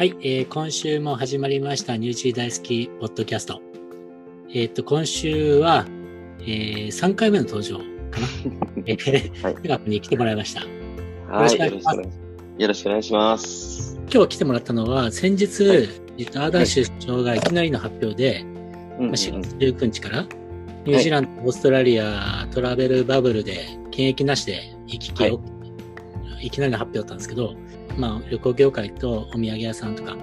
はい、えー今週も始まりましたニュージー大好きポッドキャスト。えっ、と、今週は、えー3回目の登場かな。えー、はいに来てもらいました。はい、よろしくお願いしますよろしくお願いします。今日来てもらったのは、先日、はいえっと、アーダー州首相がいきなりの発表で、うんまあ4月19日から、ニュージーランド、オーストラリア、トラベルバブルで、検疫なしで行き来を、い、きなりの発表だったんですけど、まあ、旅行業界とお土産屋さんとか、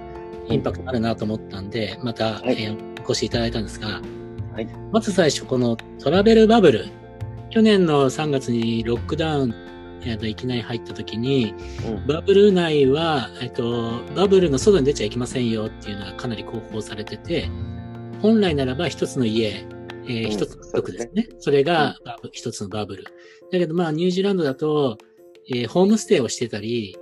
インパクトあるなと思ったんで、また、はい。えーお越しいただいたんですが、はい。まず最初、このトラベルバブル、去年の3月にロックダウン、えっといきなり入った時に、うん。バブル内は、えっと、バブルの外に出ちゃいけませんよっていうのがかなり広報されてて、本来ならば一つの家、えーうん一つの族ですね。それが一つのバブル。だけどまあニュージーランドだと、えーホームステイをしてたり、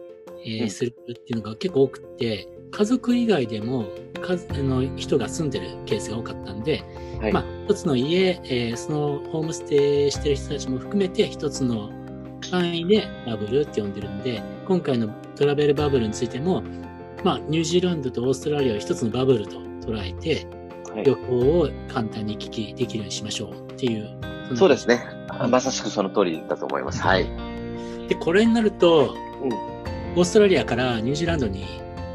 えーうんするっていうのが結構多くて、家族以外でも数あの人が住んでるケースが多かったんで、はい。まあ一つの家、えーそのホームステイしてる人たちも含めて一つの範囲でバブルって呼んでるんで、今回のトラベルバブルについても、まあ、ニュージーランドとオーストラリアを一つのバブルと捉えて、はい旅行を簡単に行き来できるようにしましょうっていう。そうですね。あまさしくその通りだと思います。はい。で、これになると、うんオーストラリアからニュージーランドに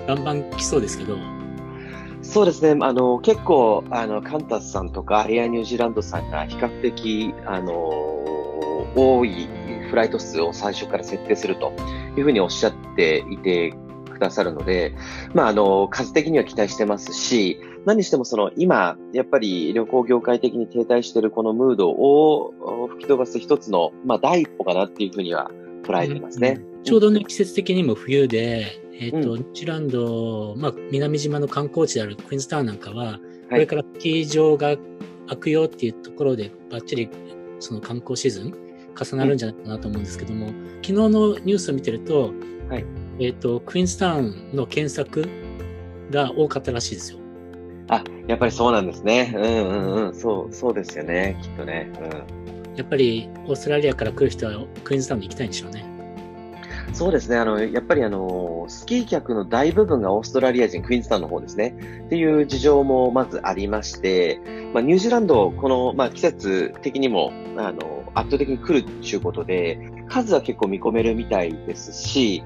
バンバン来そうですけど、そうですね。あの、結構、あの、カンタスさんとか、エアニュージーランドさんが比較的、あの、多いフライト数を最初から設定するというふうにおっしゃっていてくださるので、まあ、あの、数的には期待してますし、何にしてもその、今、やっぱり旅行業界的に停滞しているこのムードをお吹き飛ばす一つの、まあ、第一歩かなっていうふうには捉えてますね。ちょうどね、季節的にも冬で、えっ、と、うんニュージーランド、まあ、南島の観光地であるクイーンズタウンなんかは、これからスキー場が開くよっていうところで、バッチリその観光シーズン重なるんじゃないかなと思うんですけども、昨日のニュースを見てると、はいえっ、と、クイーンズタウンの検索が多かったらしいですよ。あ、やっぱりそうなんですね。うんうんうん。そう、そうですよね。きっとね。うん。やっぱりオーストラリアから来る人はクイーンズタウンに行きたいんでしょうね。そうですね。あの、やっぱりあの、スキー客の大部分がオーストラリア人、クイーンズタウンの方ですね。っていう事情もまずありまして、まあ、ニュージーランド、この、まあ、季節的にも、あの、圧倒的に来るっていうことで、数は結構見込めるみたいですし、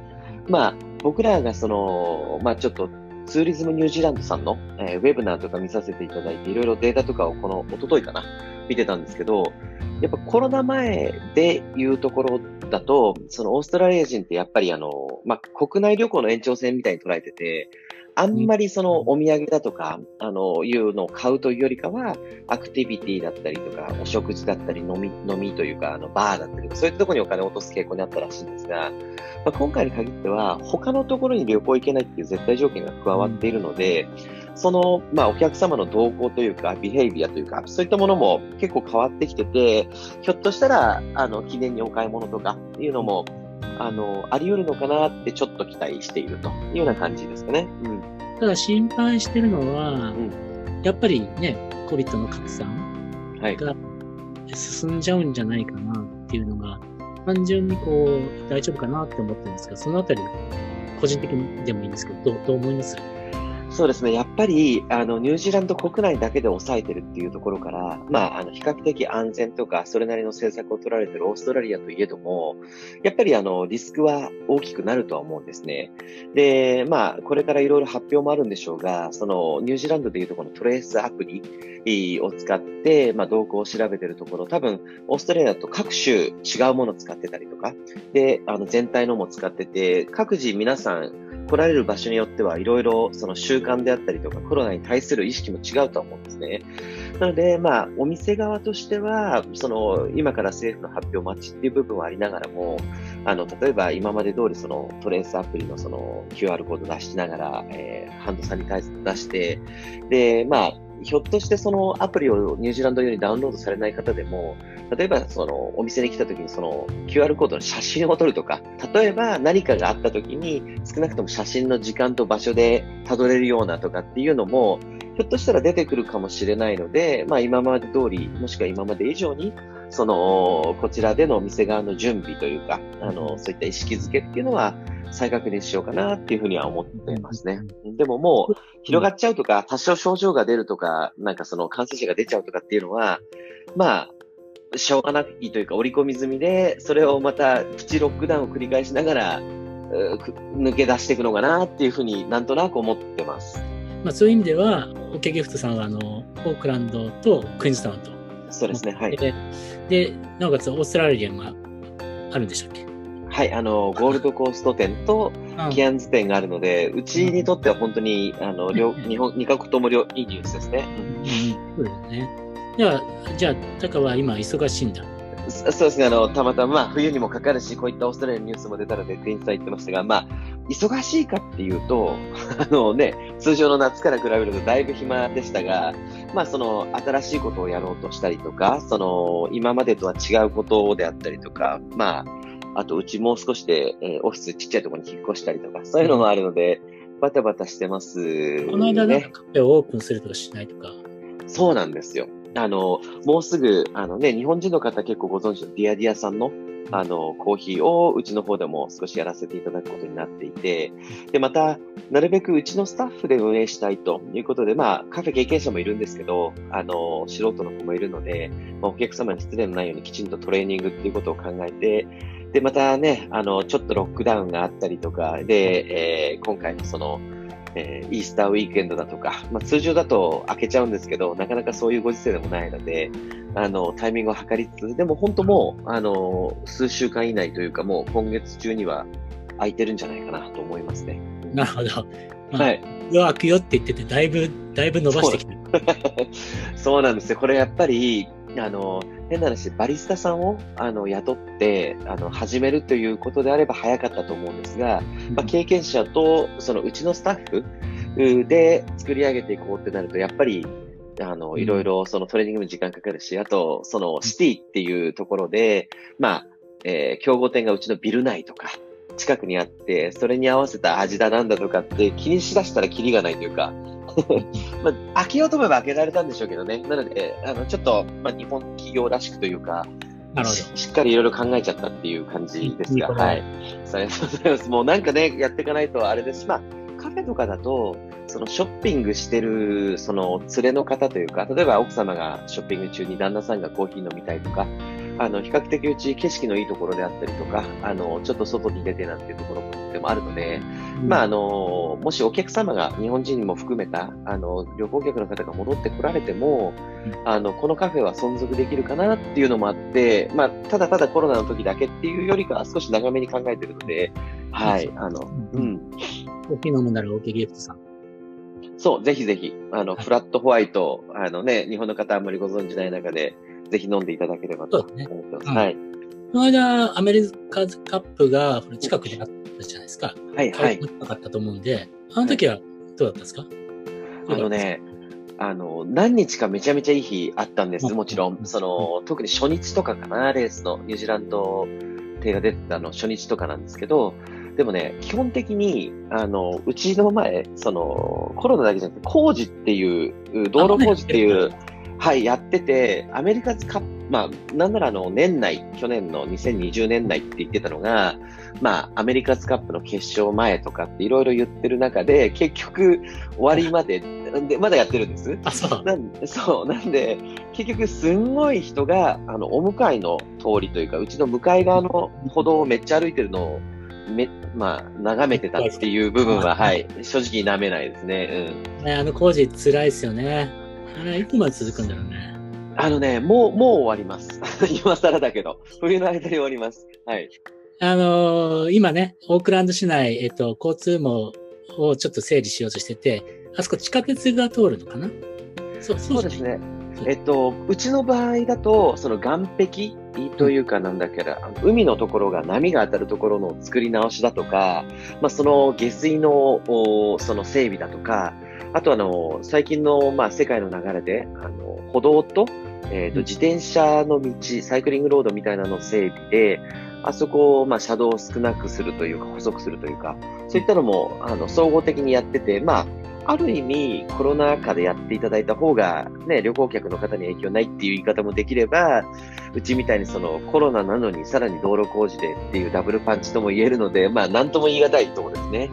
まあ、僕らがその、まあ、ちょっと、ツーリズムニュージーランドさんの、えーウェブナーとか見させていただいて、いろいろデータとかをこの、一昨日かな、見てたんですけど、やっぱコロナ前でいうところだと、そのオーストラリア人ってやっぱりあの、まあ、国内旅行の延長線みたいに捉えてて、あんまりそのお土産だとか、あの、いうのを買うというよりかは、アクティビティだったりとか、お食事だったり、飲み、飲みというか、あの、バーだったりとか、そういったところにお金を落とす傾向にあったらしいんですが、まあ、今回に限っては、他のところに旅行行けないっていう絶対条件が加わっているので、その、まあ、お客様の動向というか、ビヘイビアというか、そういったものも結構変わってきてて、ひょっとしたら、あの、記念にお買い物とかいうのも、あの、あり得るのかなってちょっと期待しているというような感じですかね。うん。ただ心配してるのは、んやっぱりね、COVID の拡散はい。が進んじゃうんじゃないかなっていうのが、単純にこう、大丈夫かなって思ってるんですけど、そのあたり、個人的にでもいいんですけど、どうどう思います？そうですね。やっぱり、あの、ニュージーランド国内だけで抑えてるっていうところから、まあ、あの、比較的安全とか、それなりの政策を取られてるオーストラリアといえども、やっぱりあの、リスクは大きくなるとは思うんですね。で、まあ、これからいろいろ発表もあるんでしょうが、その、ニュージーランドでいうとこのトレースアプリを使って、まあ、動向を調べてるところ、多分、オーストラリアと各種違うものを使ってたりとか、で、あの、全体のも使ってて、各自皆さん、来られる場所によってはいろいろその習慣であったりとかコロナに対する意識も違うとは思うんですね。なので、まあ、お店側としては、その、今から政府の発表待ちっていう部分はありながらも、あの、例えば今まで通りそのトレースアプリのその QR コード出しながら、えーハンドサニタイズ出して、で、まあ、ひょっとしてそのアプリをニュージーランド用にダウンロードされない方でも、例えばそのお店に来た時にその QR コードの写真を撮るとか、例えば何かがあった時に少なくとも写真の時間と場所でたどれるようなとかっていうのも、ひょっとしたら出てくるかもしれないので、まあ今まで通り、もしくは今まで以上に、その、こちらでのお店側の準備というか、あの、そういった意識づけっていうのは、再確認しようかなっていうふうには思っていますね。でももう、広がっちゃうとか、多少症状が出るとか、なんかその感染者が出ちゃうとかっていうのは、まあ、しょうがないというか、織り込み済みで、それをまたプチロックダウンを繰り返しながら、抜け出していくのかなっていうふうになんとなく思ってます。まあ、そういう意味では、オケギフトさんはあのオークランドとクイーンズタウンと。そうですね、はい。で、でなおかつオーストラリアがあるんでしたっけ？はい、あの、ゴールドコースト店とキアンズ店があるので、うちにとっては本当に、あの、両、日本、二カ国とも両、いいニュースですね。うん、そうですね。じゃあ、じゃあ、タカは今忙しいんだ。そうですね、あの、たまたま、まあ、冬にもかかるし、こういったオーストラリアのニュースも出たので、店員さん言ってましたが、まあ、忙しいかっていうと、あのね、通常の夏から比べるとだいぶ暇でしたが、まあその新しいことをやろうとしたりとか、その今までとは違うことであったりとか、まあ、あとうちもう少しで、えー、オフィスちっちゃいところに引っ越したりとか、そういうのもあるので、バタバタしてます、ね、この間なんかカフェをオープンするとかしないとか。そうなんですよ。あの、もうすぐ、あのね、日本人の方結構ご存知のディアディアさんのあの、コーヒーをうちの方でも少しやらせていただくことになっていて、で、また、なるべくうちのスタッフで運営したいということで、まあ、カフェ経験者もいるんですけど、あの、素人の子もいるので、まあ、お客様に失礼のないようにきちんとトレーニングっていうことを考えて、で、またね、あの、ちょっとロックダウンがあったりとか、で、えー、今回のその、えー、イースターウィークエンドだとか、まあ、通常だと開けちゃうんですけど、なかなかそういうご時世でもないので、あの、タイミングを測りつつ、でも本当もう、あの、数週間以内というか、もう今月中には空いてるんじゃないかなと思いますね。なるほど。まあ、はい。開くよって言ってて、だいぶ、だいぶ伸ばしてきて そうなんですよ。これやっぱり、あの、変な話、バリスタさんをあの雇って、あの、始めるということであれば早かったと思うんですが、まあ、経験者と、そのうちのスタッフで作り上げていこうってなると、やっぱり、あの、いろいろそのトレーニングに時間かかるし、あと、そのシティっていうところで、まあ、えー、競合店がうちのビル内とか、近くにあって、それに合わせた味だなんだとかって気にしだしたらキリがないというか、まあ、開けようと思えば開けられたんでしょうけどね。なので、あの、ちょっと、まあ、日本企業らしくというか、なるほどしっかりいろいろ考えちゃったっていう感じですが、はい。そりがとうございます。もうなんかね、やっていかないとあれですし、まあ、カフェとかだと、そのショッピングしてる、その連れの方というか、例えば奥様がショッピング中に旦那さんがコーヒー飲みたいとか、あの、比較的うち景色のいいところであったりとか、あの、ちょっと外に出てなんていうところでもあるので、うん、まあ、あの、もしお客様が日本人も含めた、あの、旅行客の方が戻ってこられても、うん、あの、このカフェは存続できるかなっていうのもあって、まあ、ただただコロナの時だけっていうよりかは少し長めに考えてるので、はい、あの、うん。コーヒー飲むなら OK ギフトさん。そう、ぜひぜひ、あの、はい、フラットホワイト、あのね、日本の方あんまりご存知ない中で、ぜひ飲んでいただければと思ます。ね、はい。この間、アメリカズカップが近くであったじゃないですか。はい、はい。なかったと思うんで、あの時はどうだったんですか、はい、あのね、あの、何日かめちゃめちゃいい日あったんです、もちろん。その、特に初日とかかな、レースの、ニュージーランド艇が出てたの初日とかなんですけど、でもね、基本的に、あの、うちの前、その、コロナだけじゃなくて、工事っていう、道路工事っていう、はい、やってて、アメリカズカップ、まあ、なんならあの、年内、去年の2020年内って言ってたのが、まあ、アメリカズカップの決勝前とかっていろいろ言ってる中で、結局、終わりまで、で、まだやってるんです。あ、そう。なんそう。なんで、結局、すんごい人が、あの、お向かいの通りというか、うちの向かい側の歩道をめっちゃ歩いてるのを、め、まあ、眺めてたっていう部分は、はい、正直舐めないですね。うん。ね、あの工事辛いですよね。あれ、いつまで続くんだろうね。あのね、もう、もう終わります。今更だけど。冬の間に終わります。はい。あのー、今ね、オークランド市内、えっと、交通網をちょっと整理しようとしてて、あそこ地下鉄が通るのかな？そうそうですね。えっと、うちの場合だと、その岸壁というかなんだけど、海のところが波が当たるところの作り直しだとか、まあ、その下水のその整備だとか、あとあの、最近の、まあ、世界の流れで、あの、歩道と、えっ、ー、と、自転車の道、サイクリングロードみたいなの整備で、あそこを、まあ、車道を少なくするというか、細くするというか、そういったのも、あの、総合的にやってて、まあ、ある意味、コロナ禍でやっていただいた方が、ね、旅行客の方に影響ないっていう言い方もできれば、うちみたいにそのコロナなのにさらに道路工事でっていうダブルパンチとも言えるので、まあ、なんとも言い難いところですね。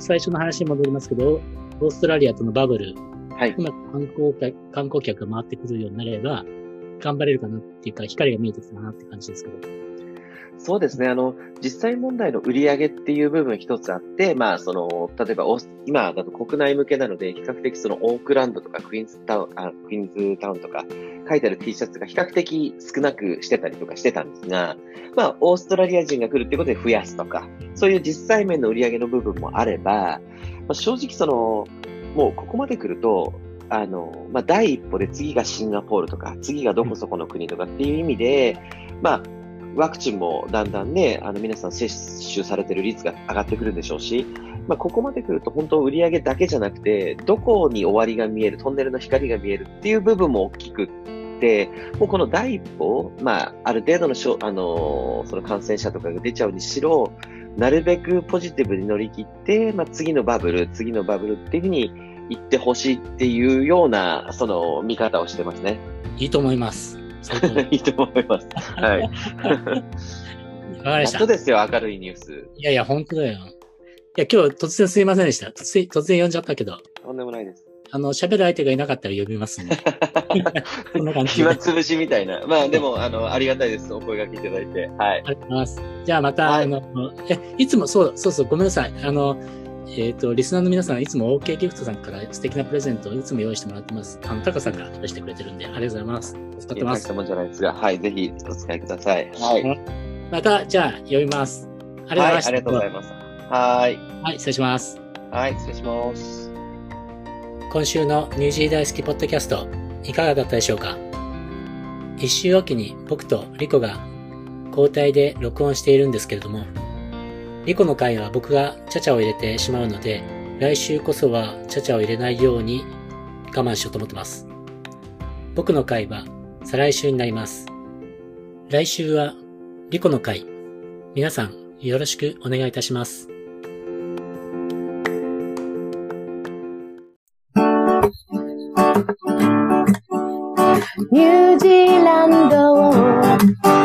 最初の話に戻りますけど、オーストラリアとのバブル、はい。うまく観光客観光客が回ってくるようになれば、頑張れるかなっていうか、光が見えてきたなって感じですけど。そうですね。あの、実際問題の売り上げっていう部分一つあって、まあ、その、例えば、今だと国内向けなので、比較的そのオークランドとかクイーンズタウン、あクイーンズタウンとか書いてある T シャツが比較的少なくしてたりとかしてたんですが、まあ、オーストラリア人が来るってことで増やすとか、そういう実際面の売り上げの部分もあれば、まあ、正直その、もうここまで来ると、あの、まあ、第一歩で次がシンガポールとか、次がどこそこの国とかっていう意味で、まあ、ワクチンもだんだんね、あの皆さん接種されてる率が上がってくるんでしょうし、まあ、ここまで来ると本当売り上げだけじゃなくて、どこに終わりが見える、トンネルの光が見えるっていう部分も大きくって、もうこの第一歩、まあ、ある程度のしょ、あのその感染者とかが出ちゃうにしろ、なるべくポジティブに乗り切って、まあ、次のバブル、次のバブルっていうふうに言ってほしいっていうような、その見方をしてますね。いいと思います。いいと思います。はい。わかりました。本当ですよ、明るいニュース。いやいや、本当だよ。いや、今日突然すいませんでした。突然、突然呼んじゃったけど。とんでもないです。あの、喋る相手がいなかったら呼びますね。そんな感じ。暇つぶしみたいな。まあでも、あの、ありがたいです。お声掛けいただいて。はい。ありがとうございます。じゃあまた、はい、あの、え、いつも、そう、そうそう、ごめんなさい。あの、えっ、ー、と、リスナーの皆さん、いつも OK ギフトさんから素敵なプレゼントをいつも用意してもらってます。あの、タカさんが出してくれてるんで、ありがとうございます。使ってます。もんじゃないですが、はい、ぜひお使いください。はい。また、じゃあ、読みます。ありがとうございました。はい、ありがとうございます。はい。はい、失礼します。はい、失礼します。今週のニュージー大好きポッドキャスト、いかがだったでしょうか？一週おきに僕とリコが交代で録音しているんですけれども、リコの回は僕がチャチャを入れてしまうので、来週こそはチャチャを入れないように我慢しようと思ってます。僕の回は再来週になります。来週はリコの回。皆さんよろしくお願いいたします。ニュージーランド